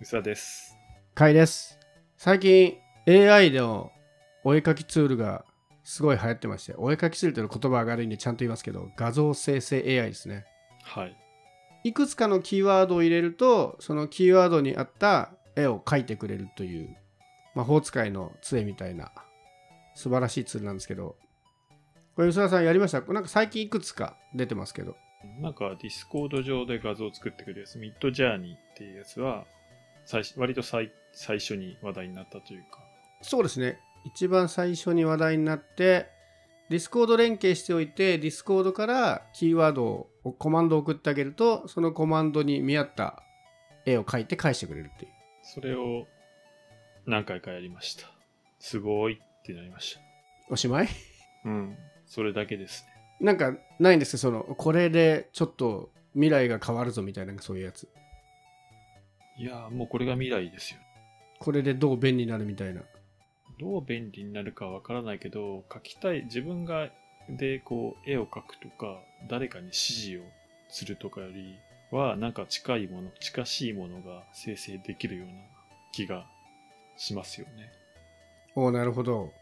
うさです。かいです。最近 AI のお絵かきツールがすごい流行ってまして、お絵かきツールというのは言葉が悪いんでちゃんと言いますけど、画像生成 AI ですね。はい。いくつかのキーワードを入れると、そのキーワードに合った絵を描いてくれるという、魔法使いの杖みたいな素晴らしいツールなんですけど、これ、吉田さんやりました？なんか最近いくつか出てますけど、なんか Discord 上で画像を作ってくるやつ、 Midjourney っていうやつは、最初割と最最初に話題になったというか、そうですね。一番最初に話題になって、 Discord 連携しておいて、 Discord からキーワードを、コマンドを送ってあげると、そのコマンドに見合った絵を描いて返してくれるっていう。それを何回かやりました。すごいってなりましおしまい？た。うん。それだけですね。なんかないんですか？その、これでちょっと未来が変わるぞみたいな、そういうやつ。いやーもうこれが未来ですよ。これでどう便利になるみたいな。どう便利になるかわからないけど、描きたい、自分がでこう絵を描くとか、誰かに指示をするとかよりは、なんか近いもの、近しいものが生成できるような気がしますよね。おおなるほど。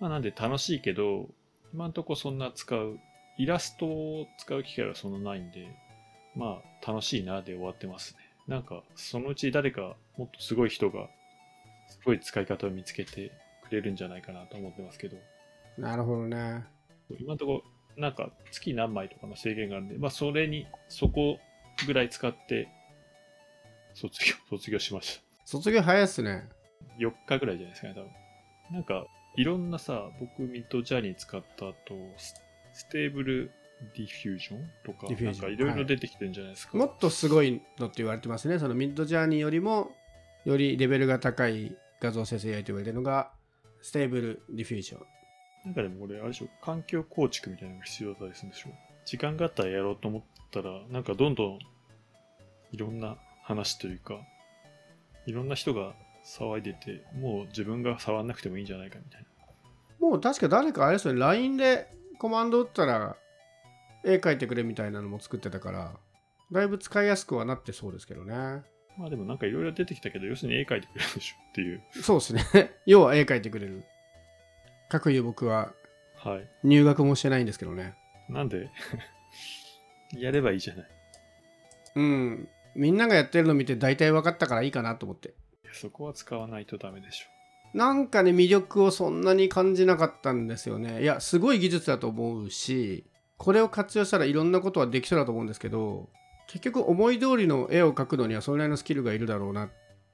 まあなんで楽しいけど、今んとこそんな使う、イラストを使う機会はそんなないんで、まあ楽しいなで終わってますね。なんかそのうち誰かもっとすごい人が、すごい使い方を見つけてくれるんじゃないかなと思ってますけど、なるほどね。今のところなんか月何枚とかの制限があるんで、まあそれに、そこぐらい使って、卒業、卒業しました。卒業早いっすね。4日ぐらいじゃないですかね、多分。なんか、いろんなさ、僕、 Midjourney 使った後、ス Stable Diffusion とか、なんかいろいろ出てきてるんじゃないですか。もっとすごいのって言われてますね。その Midjourney よりもよりレベルが高い画像生成 AI と言われてるのが Stable Diffusion。なんかでもこれ、あれでしょ、環境構築みたいなのが必要だったりするんでしょ。時間があったらやろうと思ったら、なんかどんどんいろんな話というか、いろんな人が騒いでて、もう自分が触んなくてもいいんじゃないかみたいな。もう確か誰かあれですよね、LINE でコマンド打ったら絵描いてくれみたいなのも作ってたから、だいぶ使いやすくはなってそうですけどね。まあでもなんかいろいろ出てきたけど、要するに絵描いてくれるでしょっていう。そうですね。要は絵描いてくれる。かくいう僕ははい。入学もしてないんですけどね。なんで？やればいいじゃない。うん。みんながやってるの見て大体分かったからいいかなと思って。そこは使わないとダメでしょ。なんかね、魅力をそんなに感じなかったんですよね。いや、すごい技術だと思うし、これを活用したらいろんなことはできそうだと思うんですけど、結局思い通りの絵を描くのにはそれなりのスキルがいるだろうなっ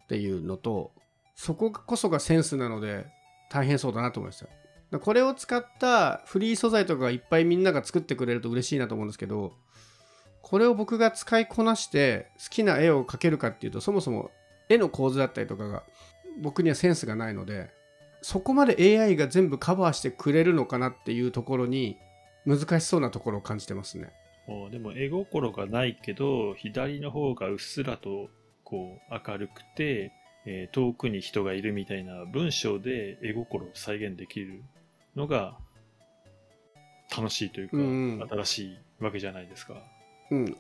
ていうのと、そここそがセンスなので大変そうだなと思いました。これを使ったフリー素材とかがいっぱいみんなが作ってくれると嬉しいなと思うんですけど、これを僕が使いこなして好きな絵を描けるかっていうと、そもそも絵の構図だったりとかが僕にはセンスがないのでそこまで AI が全部カバーしてくれるのかなっていうところに難しそうなところを感じてますね。もうでも絵心がないけど、左の方がうっすらとこう明るくて、えー遠くに人がいるみたいな文章で絵心を再現できるのが楽しいというか、うんうん新しいわけじゃないですか。うん、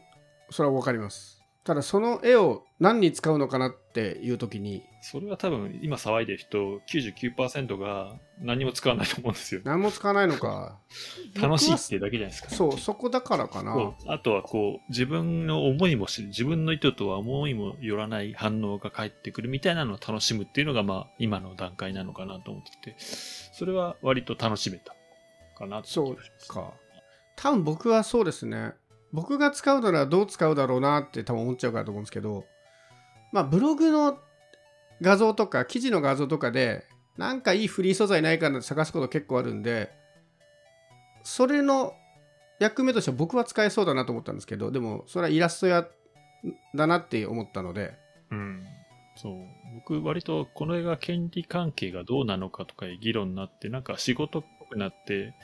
それは分かります。ただその絵を何に使うのかなっていう時にそれは多分今騒いでる人99%が何も使わないと思うんですよ。何も使わないのか。楽しいっていうだけじゃないですか。そうそこだからかな。あとはこう、自分の思いもし、自分の意図とは思いもよらない反応が返ってくるみたいなのを楽しむっていうのが、まあ、今の段階なのかなと思ってて、それは割と楽しめたかなそうか。多分僕はそうですね僕が使うならどう使うだろうなって多分思っちゃうからと思うんですけどまあブログの画像とか記事の画像とかでなんかいいフリー素材ないかなって探すこと結構あるんでそれの役目としては僕は使えそうだなと思ったんですけどでもそれはイラスト屋だなって思ったのでうん。そう。僕、割とこの絵が権利関係がどうなのかとかいう議論になって、なんか仕事っぽくなって、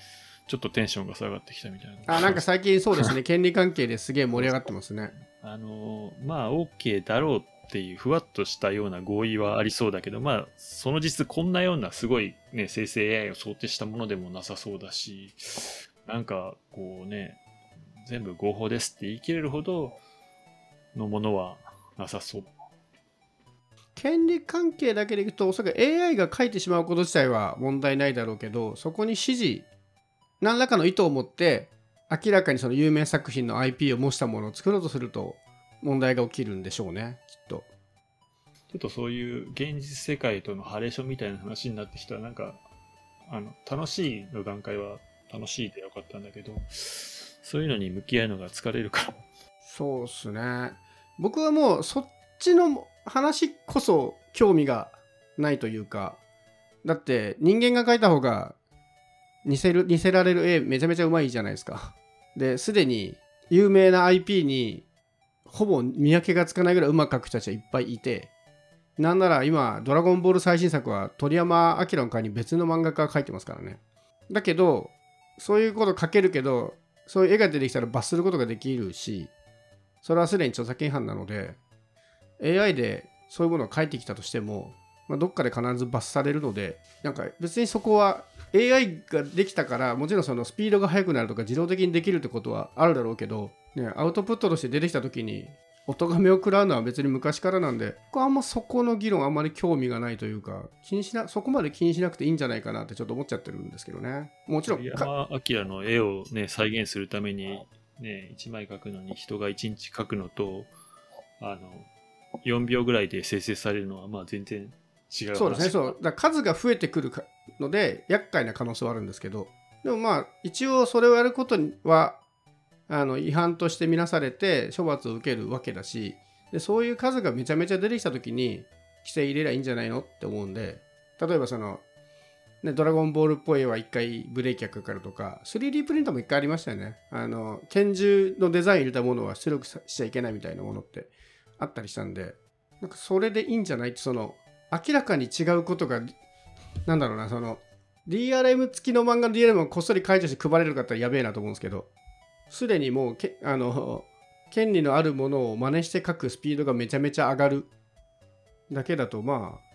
ちょっとテンションが下がってきたみたいな。あなんか最近そうですね。権利関係ですげえ盛り上がってますね。あのまあ OK だろうっていうふわっとしたような合意はありそうだけどまあその実こんなようなすごいね生成 AI を想定したものでもなさそうだしなんかこうね全部合法ですって言い切れるほどのものはなさそう。権利関係だけでいくとおそらく AI が書いてしまうこと自体は問題ないだろうけどそこに指示何らかの意図を持って明らかにその有名作品の IP を模したものを作ろうとすると問題が起きるんでしょうねきっと。ちょっとそういう現実世界とのハレーションみたいな話になってきたらなんかあの楽しいの段階は楽しいでよかったんだけどそういうのに向き合うのが疲れるからそうっすね。僕はもうそっちの話こそ興味がないというかだって人間が描いた方が似せる似せられる絵めちゃめちゃうまいじゃないですか。ですでに有名な IP にほぼ見分けがつかないぐらいうまく描く人たちはいっぱいいてなんなら今「ドラゴンボール」最新作は鳥山明の会に別の漫画家が描いてますからね。だけどそういうこと描けるけどそういう絵が出てきたら罰することができるしそれはすでに著作権違反なので AI でそういうものを書いてきたとしても、まあ、どっかで必ず罰されるのでなんか別にそこは AI ができたからもちろんそのスピードが速くなるとか自動的にできるってことはあるだろうけど、ね、アウトプットとして出てきた時に音がめを食らうのは別に昔からなんで僕はあんまそこの議論あんまり興味がないというか気にしなそこまで気にしなくていいんじゃないかなってちょっと思っちゃってるんですけどね。もちろん山明の絵をね再現するためにね1枚描くのに人が1日描くのとあの4秒ぐらいで生成されるのはまあ全然違うそうですねそう。だ数が増えてくるので厄介な可能性はあるんですけど。でもまあ一応それをやることはあの違反として見なされて処罰を受けるわけだしでそういう数がめちゃめちゃ出てきた時に規制入れりゃいいんじゃないの？って思うんで。例えばその、ね、ドラゴンボールっぽい絵は1回ブレーキがかかるとか 3D プリントも1回ありましたよね。あの拳銃のデザイン入れたものは出力しちゃいけないみたいなものってあったりしたんでなんかそれでいいんじゃない？ってその明らかに違うことがなんだろうなその DRM 付きの漫画の DRM をこっそり解除して配れるかったらやべえなと思うんですけどすでにもうけあの権利のあるものを真似して書くスピードがめちゃめちゃ上がるだけだとまあ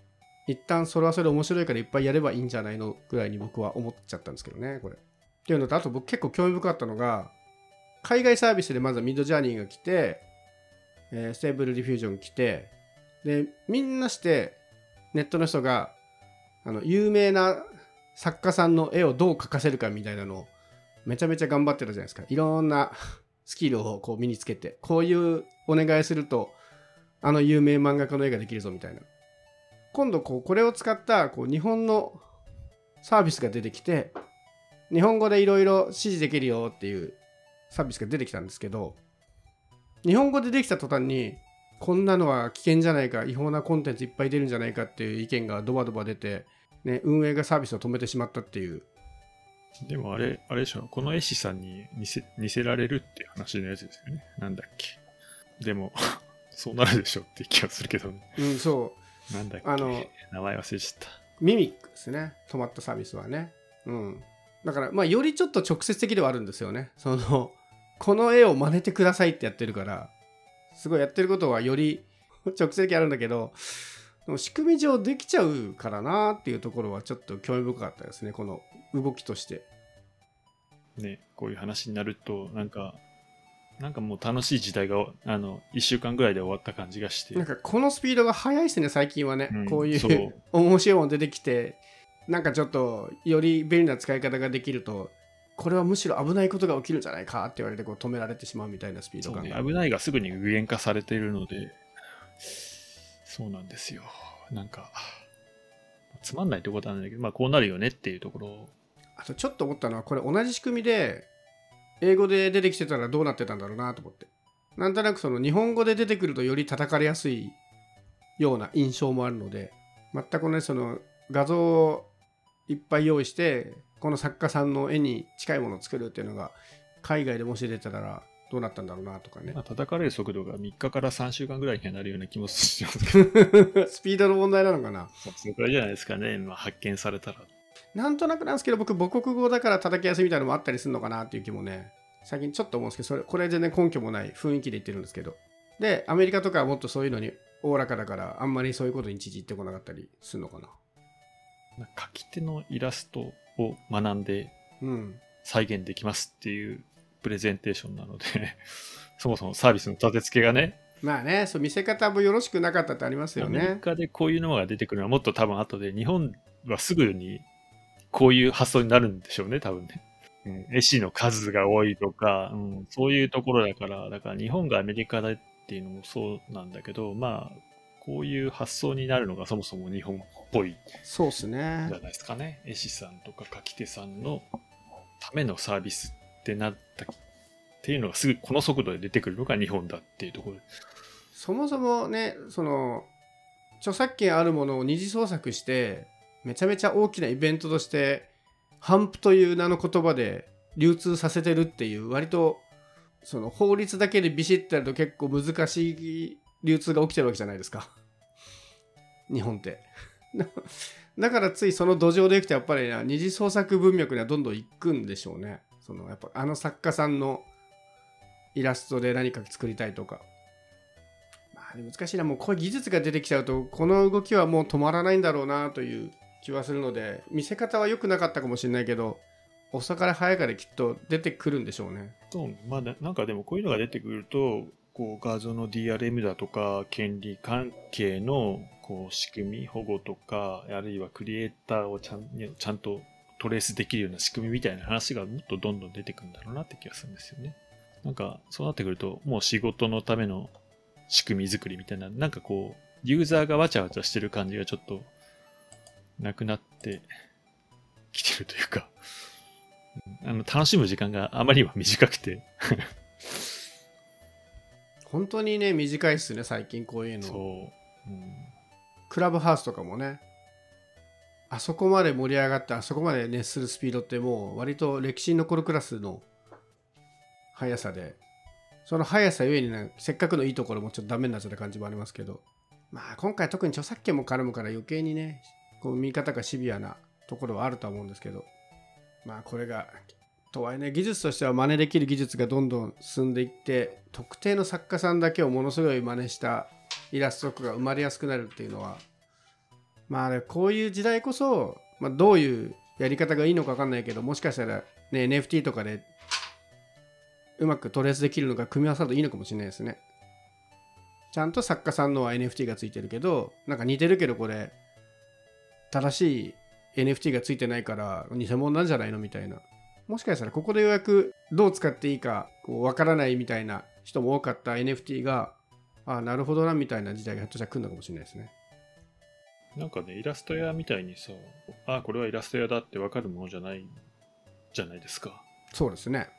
一旦それはそれ面白いからいっぱいやればいいんじゃないのぐらいに僕は思っちゃったんですけどねこれ。っていうのとあと僕結構興味深かったのが海外サービスでまず Midjourney が来て、えー、 Stable Diffusion 来てでみんなしてネットの人があの有名な作家さんの絵をどう描かせるかみたいなのをめちゃめちゃ頑張ってたじゃないですか。いろんな スキルをこう身につけてこういうお願いするとあの有名漫画家の絵ができるぞみたいな。今度こうこれを使ったこう日本のサービスが出てきて日本語でいろいろ指示できるよっていうサービスが出てきたんですけど日本語でできた途端にこんなのは危険じゃないか違法なコンテンツいっぱい出るんじゃないかっていう意見がドバドバ出て、ね、運営がサービスを止めてしまったっていうでもあれ、あれでしょ、この絵師さんに似せ似せられるっていう話のやつですよね。なんだっけ。でも、そうなるでしょって気がするけど、ね、うん、そう。なんだっけ。あの、名前忘れちゃった。ミミックですね。止まったサービスはね。うん。だから、まあ、よりちょっと直接的ではあるんですよね。その、この絵を真似てくださいってやってるから、すごいやってることはより 直接的あるんだけど、仕組み上できちゃうからなっていうところはちょっと興味深かったですね。この動きとして。ね、こういう話になると、なんか、なんかもう楽しい時代が、あの、1週間ぐらいで終わった感じがして。なんかこのスピードが速いですね、最近はね。うん、こういう 面白いもの出てきて、なんかちょっと、より便利な使い方ができると、これはむしろ危ないことが起きるんじゃないかって言われてこう止められてしまうみたいなスピード感、ね、危ないがすぐに具現化されているので、そうなんですよ。なんか、つまんないってことなんだけど、まあこうなるよねっていうところ。あとちょっと思ったのはこれ同じ仕組みで英語で出てきてたらどうなってたんだろうなと思って。なんとなくその日本語で出てくるとより叩かれやすいような印象もあるので全くねその画像をいっぱい用意してこの作家さんの絵に近いものを作るっていうのが海外でもし出てたらどうなったんだろうなとかね。まあ、叩かれる速度が3日から3週間ぐらいになるような気もしますけど。スピードの問題なのかな？そのくらいじゃないですかね。まあ、発見されたら。なんとなくなんですけど、僕、母国語だから叩きやすいみたいなのもあったりするのかなっていう気もね、最近ちょっと思うんですけど、それこれ全然根拠もない雰囲気で言ってるんですけど。で、アメリカとかはもっとそういうのにおおらかだから、あんまりそういうことに一時言ってこなかったりするのかな？書き手のイラストを学んで再現できますっていうプレゼンテーションなので そもそもサービスの立て付けがね、まあねそう見せ方もよろしくなかったってありますよアメリねカでこういうのが出てくるのはもっと多分後で、日本はすぐにこういう発想になるんでしょうね、多分ね。うん、絵師の数が多いとか、うん、そういうところだから、だから日本がアメリカだっていうのもそうなんだけど、まあ、こういう発想になるのがそもそも日本っぽいそうっすねじゃないですかね。絵師さんとか書き手さんのためのサービスってなったっていうのがすぐこの速度で出てくるのが日本だっていうところで。そもそもねその著作権あるものを二次創作してめちゃめちゃ大きなイベントとして反布という名の言葉で流通させてるっていう割とその法律だけでビシッとやると結構難しい流通が起きてるわけじゃないですか。日本って。だからついその土壌でいくとやっぱり二次創作文脈にはどんどん行くんでしょうね。そのやっぱあの作家さんのイラストで何か作りたいとか。まあ難しいな。もうこういう技術が出てきちゃうとこの動きはもう止まらないんだろうなという気はするので見せ方は良くなかったかもしれないけど遅かれ早かれきっと出てくるんでしょうね。そうまあ、なんかでもこういうのが出てくると、こう画像の DRM だとか、権利関係のこう仕組み、保護とか、あるいはクリエイターをちゃんちゃんとトレースできるような仕組みみたいな話がもっとどんどん出てくるんだろうなって気がするんですよね。なんか、そうなってくると、もう仕事のための仕組み作りみたいな、なんかこう、ユーザーがわちゃわちゃしてる感じがちょっとなくなってきてるというか、あの楽しむ時間があまりにも短くて、本当にね短いっすね最近こういうの。そう、うん、クラブハウスとかもねあそこまで盛り上がってあそこまで熱するスピードってもう割と歴史に残るクラスの速さでその速さゆえにねせっかくのいいところもちょっとダメになっちゃった感じもありますけどまあ今回特に著作権も絡むから余計にねこう見方がシビアなところはあるとは思うんですけどまあこれがとはいえね技術としては真似できる技術がどんどん進んでいって特定の作家さんだけをものすごい真似したイラストとかが生まれやすくなるっていうのはまあこういう時代こそ、まあ、どういうやり方がいいのか分かんないけどもしかしたら、ね、NFT とかでうまくトレースできるのが組み合わさるといいのかもしれないですね。ちゃんと作家さんのは NFT がついてるけどなんか似てるけどこれ正しい NFT がついてないから偽物なんじゃないのみたいな。もしかしたらここでようやくどう使っていいかこう分からないみたいな人も多かった NFT があなるほどなみたいな時代がひょっとしたら来るのかもしれないですね。なんかね、イラスト屋みたいにさ、あ、これはイラスト屋だってわかるものじゃないじゃないですか。そうですね。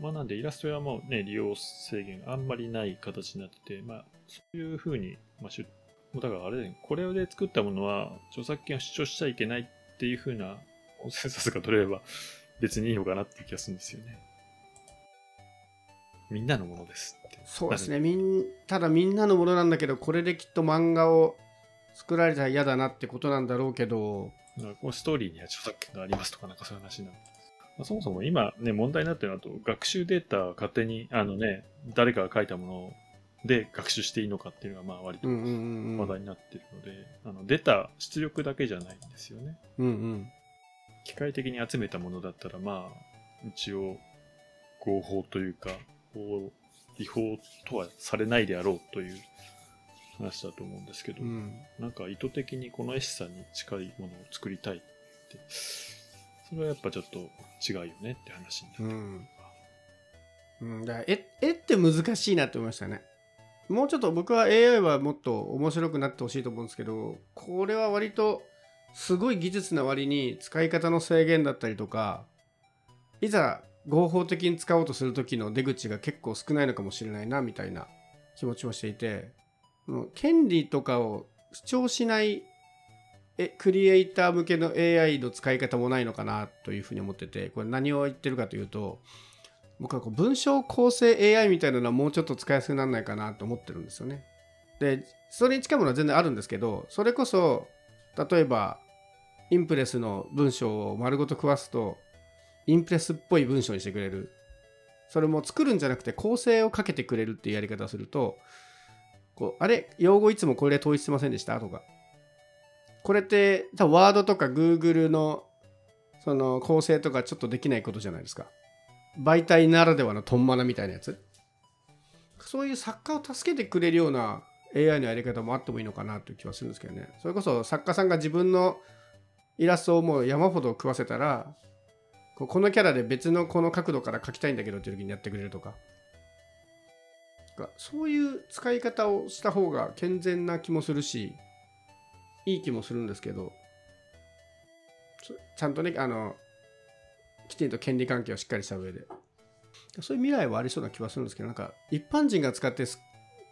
まあなんでイラスト屋もね、利用制限あんまりない形になってて、まあそういうふうに、まあ、だからあれだね、これで作ったものは著作権を主張しちゃいけないっていうふうなコ ンセンサスが取れれば別にいいのかなっていう気がするんですよね。みんなのものですって。そうですね。みんただみんなのものなんだけど、これできっと漫画を作られたら嫌だなってことなんだろうけど、かこのストーリーには著作権がありますとかなんかそういう話になる。まあ、そもそも今ね、問題になってるのはと、学習データを勝手に、あのね、誰かが書いたもので学習していいのかっていうのがまあ割と。話題になってるので、あの出た出力だけじゃないんですよね。うんうん。機械的に集めたものだったらまあ、一応合法というか、違法とはされないであろうという話だと思うんですけど、うん、なんか意図的にこの絵師さんに近いものを作りたいって、それはやっぱちょっと違うよねって話になってくる。うん。うん、だ絵って難しいなって思いましたね。もうちょっと僕は AI はもっと面白くなってほしいと思うんですけど、これは割とすごい技術な割に使い方の制限だったりとか、いざ合法的に使おうとする時の出口が結構少ないのかもしれないなみたいな気持ちもしていて、権利とかを主張しないクリエイター向けの AI の使い方もないのかなというふうに思ってて、これ何を言ってるかというと、僕はこう文章構成 AI みたいなのはもうちょっと使いやすくならないかなと思ってるんですよね。で、それに近いものは全然あるんですけど、それこそ、例えば、インプレスの文章を丸ごと食わすと、インプレスっぽい文章にしてくれる。それも作るんじゃなくて構成をかけてくれるっていうやり方をすると、こうあれ、用語いつもこれで統一してませんでした？とか。これって、ワードとか Google のその構成とかちょっとできないことじゃないですか。媒体ならではのトンマナみたいなやつそういう作家を助けてくれるような AI のやり方もあってもいいのかなという気はするんですけどね。それこそ作家さんが自分のイラストをもう山ほど食わせたらこのキャラで別のこの角度から描きたいんだけどっていう時にやってくれるとか。そういう使い方をした方が健全な気もするしいい気もするんですけどちゃんとねあのきちんと権利関係をしっかりした上で。そういう未来はありそうな気はするんですけどなんか一般人が使って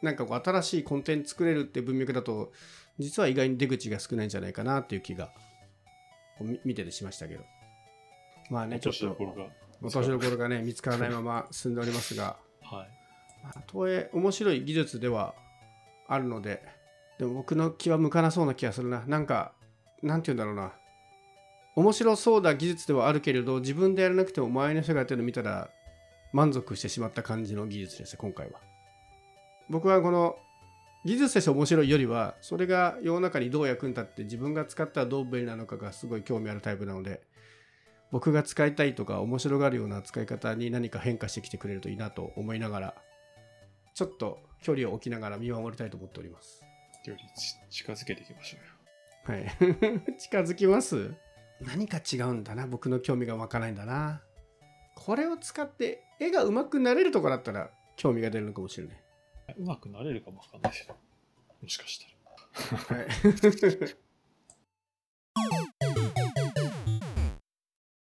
なんかこう新しいコンテンツ作れるって文脈だと実は意外に出口が少ないんじゃないかなっていう気が見ててしましたけど。まあねちょっと。落としどころが。ね 見つからないまま進んでおりますが。はい。まあ、とはいえ面白い技術ではあるのででも僕の気は向かなそうな気がするな。なんかなんて言うんだろうな。面白そうな技術ではあるけれど自分でやらなくても周りの人がやってるの見たら満足してしまった感じの技術です今回は僕はこの技術として面白いよりはそれが世の中にどう役に立って自分が使ったらどう便利なのかがすごい興味あるタイプなので僕が使いたいとか面白がるような使い方に何か変化してきてくれるといいなと思いながらちょっと距離を置きながら見守りたいと思っております。よりち近づけていきましょうよ。はい。近づきます？何か違うんだな。僕の興味が湧かないんだな。これを使って絵が上手くなれるとこだったら興味が出るのかもしれない。うまくなれるかもわかんないけど。もしかしたら。はい。